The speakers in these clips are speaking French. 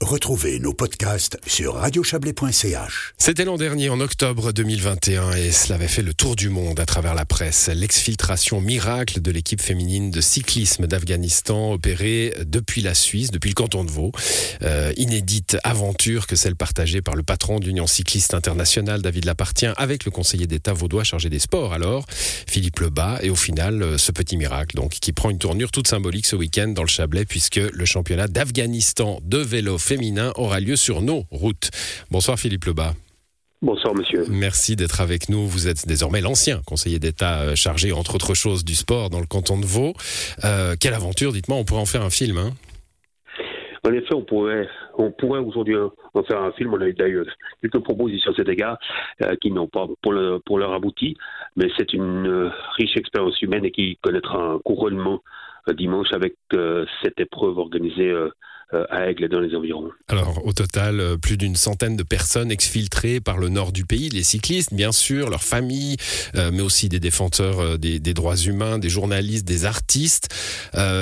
Retrouvez nos podcasts sur radiochablais.ch. C'était l'an dernier, en octobre 2021, et cela avait fait le tour du monde à travers la presse. L'exfiltration miracle de l'équipe féminine de cyclisme d'Afghanistan opérée depuis la Suisse, depuis le canton de Vaud. Euh, inédite aventure que celle partagée par le patron de l'Union cycliste internationale, David Lapartien, avec le conseiller d'État vaudois chargé des sports, alors, Philippe Lebas. Et au final, euh, ce petit miracle, donc, qui prend une tournure toute symbolique ce week-end dans le Chablais, puisque le championnat d'Afghanistan de vélo féminin aura lieu sur nos routes. Bonsoir Philippe Lebas. Bonsoir monsieur. Merci d'être avec nous. Vous êtes désormais l'ancien conseiller d'État euh, chargé, entre autres choses, du sport dans le canton de Vaud. Euh, quelle aventure, dites-moi, on pourrait en faire un film. Hein? En effet, on pourrait, on pourrait aujourd'hui en faire un film. On a eu d'ailleurs quelques propositions à cet égard euh, qui n'ont pas pour, le, pour leur abouti, mais c'est une riche expérience humaine et qui connaîtra un couronnement dimanche avec cette épreuve organisée à Aigle dans les environs. Alors au total, euh, plus d'une centaine de personnes exfiltrées par le nord du pays, les cyclistes bien sûr, leurs familles, euh, mais aussi des défenseurs des, droits humains, des journalistes, des artistes.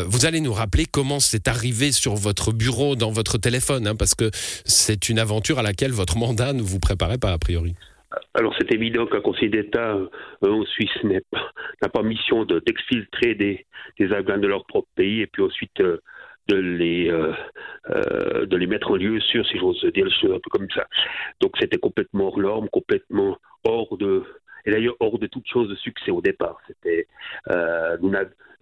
vous allez nous rappeler comment c'est arrivé sur votre bureau, dans votre téléphone, hein, parce que c'est une aventure à laquelle votre mandat ne vous préparait pas a priori. Alors c'est évident qu'un conseil d'État en Suisse n'a pas, mission d'exfiltrer des, des Afghans de leur propre pays et puis ensuite de les, euh, euh, de les mettre en lieu sûr, si j'ose dire, un peu comme ça. Donc c'était complètement hors norme, complètement hors de, et d'ailleurs hors de toute chose de succès au départ. C'était euh,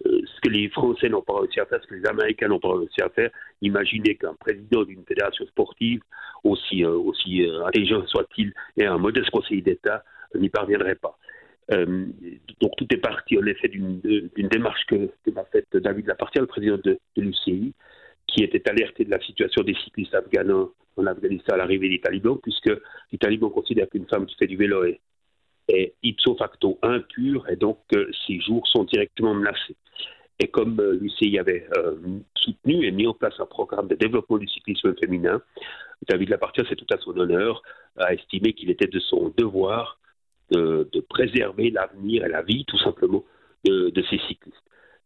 ce que les Français n'ont pas réussi à faire, ce que les Américains n'ont pas réussi à faire. Imaginez qu'un président d'une fédération sportive, aussi, aussi intelligent soit-il, et un modeste conseiller d'État n'y parviendrait pas. Euh, donc tout est parti en effet d'une démarche que, m'a faite David Lapartia, le président de, l'UCI, qui était alerté de la situation des cyclistes afghans en Afghanistan à l'arrivée des talibans, puisque les talibans considèrent qu'une femme qui fait du vélo est, ipso facto impure et donc euh, ses jours sont directement menacés. Et comme euh, l'UCI avait soutenu et mis en place un programme de développement du cyclisme féminin, David Lapartia, c'est tout à son honneur, a estimé qu'il était de son devoir de, préserver l'avenir et la vie, tout simplement, de, ces cyclistes.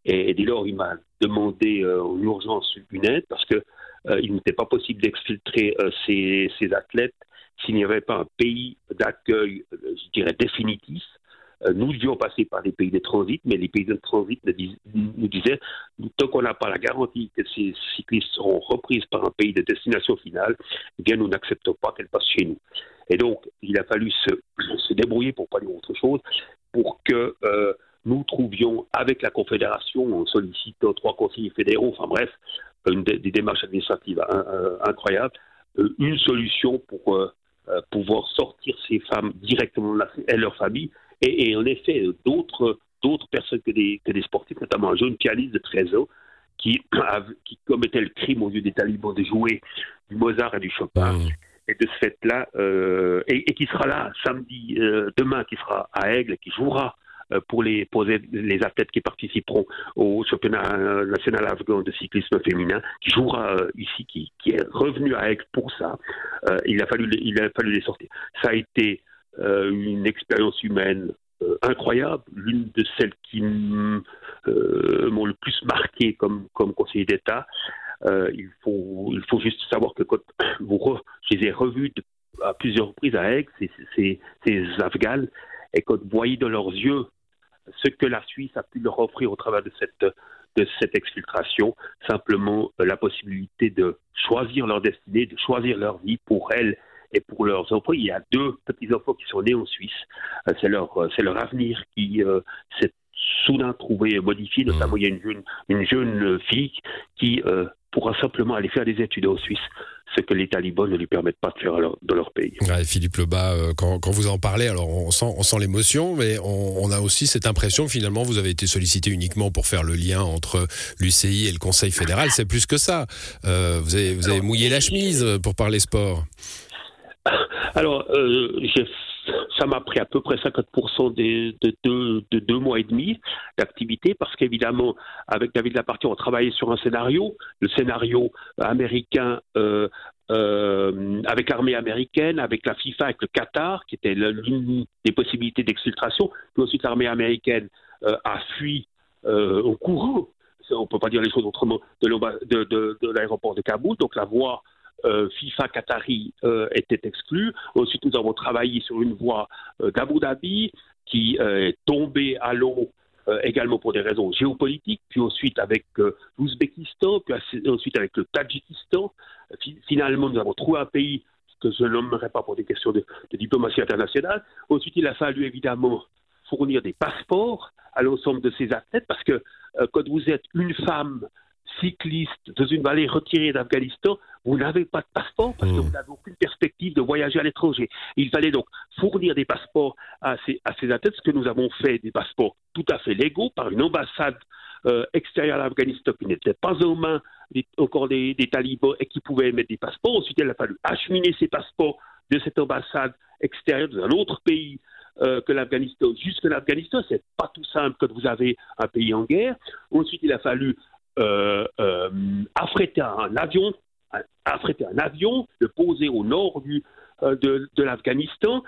Et, dès lors, il m'a demandé euh, en urgence une aide parce que euh, il n'était pas possible d'exfiltrer euh, ces, athlètes s'il n'y avait pas un pays d'accueil, je dirais, définitif. nous devions passer par des pays de transit, mais les pays de transit nous disaient, tant qu'on n'a pas la garantie que ces cyclistes seront reprises par un pays de destination finale, eh bien, nous n'acceptons pas qu'elles passent chez nous. Et donc, il a fallu se, débrouiller, pour pas dire autre chose, pour que euh, nous trouvions avec la Confédération, en sollicitant trois conseillers fédéraux, enfin bref, des, démarches administratives euh, incroyables, euh, une solution pour pouvoir sortir ces femmes directement de leurs familles. Et, en effet, d'autres personnes que des, sportifs, notamment un jeune pianiste de 13 ans, qui, qui commettait le crime aux yeux des talibans de jouer du Mozart et du Chopin. Mmh et de ce fait-là, euh, et, qui sera là samedi, euh, demain, qui sera à Aigle, qui jouera euh, pour les, pour les athlètes qui participeront au championnat national afghan de cyclisme féminin, qui jouera ici, qui, qui, est revenu à Aigle pour ça. il, a fallu, il a fallu les sortir. Ça a été une expérience humaine incroyable, l'une de celles qui m'ont le plus marqué comme, comme conseiller d'État. Euh, il, faut, il faut juste savoir que quand vous je les ai revus à plusieurs reprises à Aix, ces, ces, Afghans, et quand vous voyez dans leurs yeux ce que la Suisse a pu leur offrir au travers de cette, de cette exfiltration, simplement euh, la possibilité de choisir leur destinée, de choisir leur vie pour elles et pour leurs enfants. Il y a deux petits-enfants qui sont nés en Suisse. Euh, c'est leur, c'est leur avenir qui s'est soudain trouvé modifié. Notamment, il y a une jeune, une jeune fille qui pourra simplement aller faire des études en Suisse, ce que les talibans ne lui permettent pas de faire dans leur pays. Philippe Lebas, euh, quand, quand, vous en parlez, alors on sent, on sent l'émotion, mais on, a aussi cette impression que finalement vous avez été sollicité uniquement pour faire le lien entre l'UCI et le Conseil fédéral. C'est plus que ça. Euh, vous, avez, vous avez mouillé la chemise pour parler sport. Alors, euh, j'ai ça m'a pris à peu près 50% de, de, deux mois et demi d'activité parce qu'évidemment, avec David Lapartie, on travaillait sur un scénario, le scénario américain euh, euh, avec l'armée américaine, avec la FIFA, avec le Qatar, qui était l'une des possibilités d'exfiltration. Puis ensuite, l'armée américaine euh, a fui au courant, on ne peut pas dire les choses autrement, de, de l'aéroport de Kaboul. Donc la voie FIFA Qatari était exclu. Ensuite, nous avons travaillé sur une voie d'Abu Dhabi qui est tombée à l'eau également pour des raisons géopolitiques, puis ensuite avec l'Ouzbékistan, puis ensuite avec le Tadjikistan. Finalement, nous avons trouvé un pays que je nommerai pas pour des questions de, diplomatie internationale. Ensuite, il a fallu évidemment fournir des passeports à l'ensemble de ces athlètes parce que euh, quand vous êtes une femme cycliste dans une vallée retirée d'Afghanistan, vous n'avez pas de passeport parce que mmh. vous n'avez aucune perspective de voyager à l'étranger. Il fallait donc fournir des passeports à ces, à ces athlètes, ce que nous avons fait, des passeports tout à fait légaux par une ambassade euh, extérieure à l'Afghanistan qui n'était pas aux mains encore des, talibans et qui pouvaient mettre des passeports. Ensuite, il a fallu acheminer ces passeports de cette ambassade extérieure d'un autre pays euh, que l'Afghanistan jusque l'Afghanistan. C'est pas tout simple quand vous avez un pays en guerre. Ensuite, il a fallu affréter un avion, affréter un avion, le poser au nord du, de, l'Afghanistan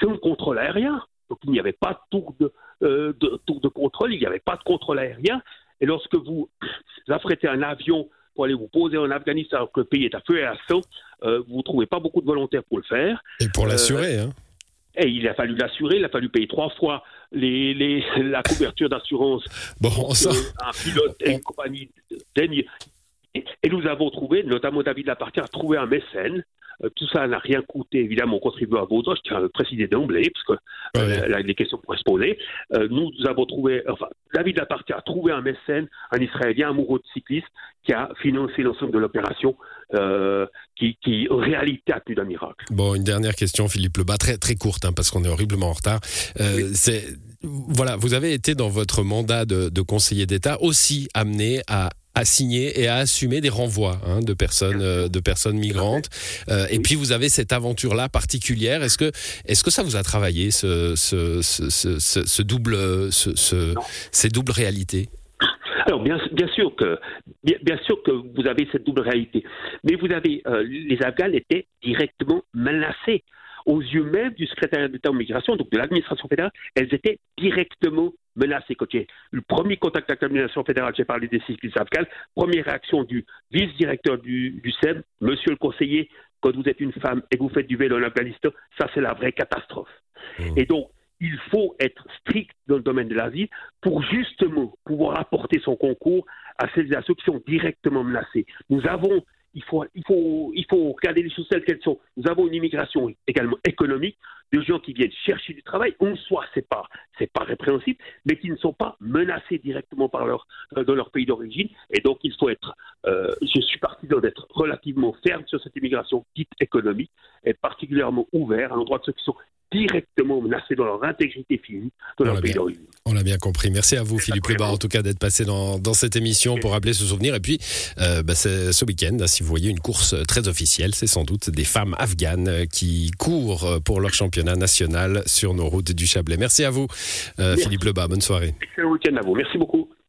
sans contrôle aérien. Donc il n'y avait pas de tour de, de, tour de contrôle, il n'y avait pas de contrôle aérien. Et lorsque vous affrétez un avion pour aller vous poser en Afghanistan alors que le pays est à feu et à sang, euh, vous ne trouvez pas beaucoup de volontaires pour le faire. Et pour l'assurer, hein et il a fallu l'assurer, il a fallu payer trois fois les, les, la couverture d'assurance. Bon, ça... Un pilote et une compagnie. Et nous avons trouvé, notamment David Lapartière a trouvé un mécène tout ça n'a rien coûté, évidemment, aux contribuables vaudois, je tiens à le préciser d'emblée, parce que euh, les questions pourraient se poser. Euh, nous avons trouvé, enfin, David Lapartie a trouvé un mécène, un Israélien amoureux de cyclistes, qui a financé l'ensemble de l'opération, qui, qui, en réalité, a plus d'un miracle. Bon, une dernière question, Philippe Lebas, très, très courte, hein, parce qu'on est horriblement en retard. C'est voilà, vous avez été dans votre mandat de, de conseiller d'État aussi amené à à signer et à assumer des renvois hein, de personnes euh, de personnes migrantes. Euh, et puis vous avez cette aventure là particulière. Est-ce que est-ce que ça vous a travaillé ce, ce, ce, ce double ces doubles réalités? Alors bien, bien sûr que bien, sûr que vous avez cette double réalité, mais vous avez euh, les Afghans étaient directement menacés. Aux yeux même du secrétaire d'État aux migrations, donc de l'administration fédérale, elles étaient directement j'ai le premier contact avec l'administration fédérale, j'ai parlé des cyclistes afghans, première réaction du vice-directeur du, du SEM, monsieur le conseiller, quand vous êtes une femme et que vous faites du vélo en Afghanistan, ça c'est la vraie catastrophe. Mmh. Et donc, il faut être strict dans le domaine de l'asile pour justement pouvoir apporter son concours à celles et à ceux qui sont directement menacés. Nous avons il faut, il, faut, il faut regarder les choses telles qu'elles sont. Nous avons une immigration également économique, de gens qui viennent chercher du travail, en soi, c'est pas, c'est pas répréhensible, mais qui ne sont pas menacés directement par leur, euh, dans leur pays d'origine. Et donc, il faut être, euh, je suis partisan d'être relativement ferme sur cette immigration dite économique, être particulièrement ouvert à l'endroit de ceux qui sont directement menacés dans leur intégrité physique dans leur pays d'origine. On l'a bien compris. Merci à vous, Philippe Lebas, en tout cas, d'être passé dans, dans, cette émission pour rappeler ce souvenir. Et puis, euh, bah, ce week-end, si vous voyez une course très officielle, c'est sans doute des femmes afghanes qui courent pour leur championnat national sur nos routes du Chablais. Merci à vous, euh, Philippe Lebas. Bonne soirée. Excellent week-end à vous. Merci beaucoup.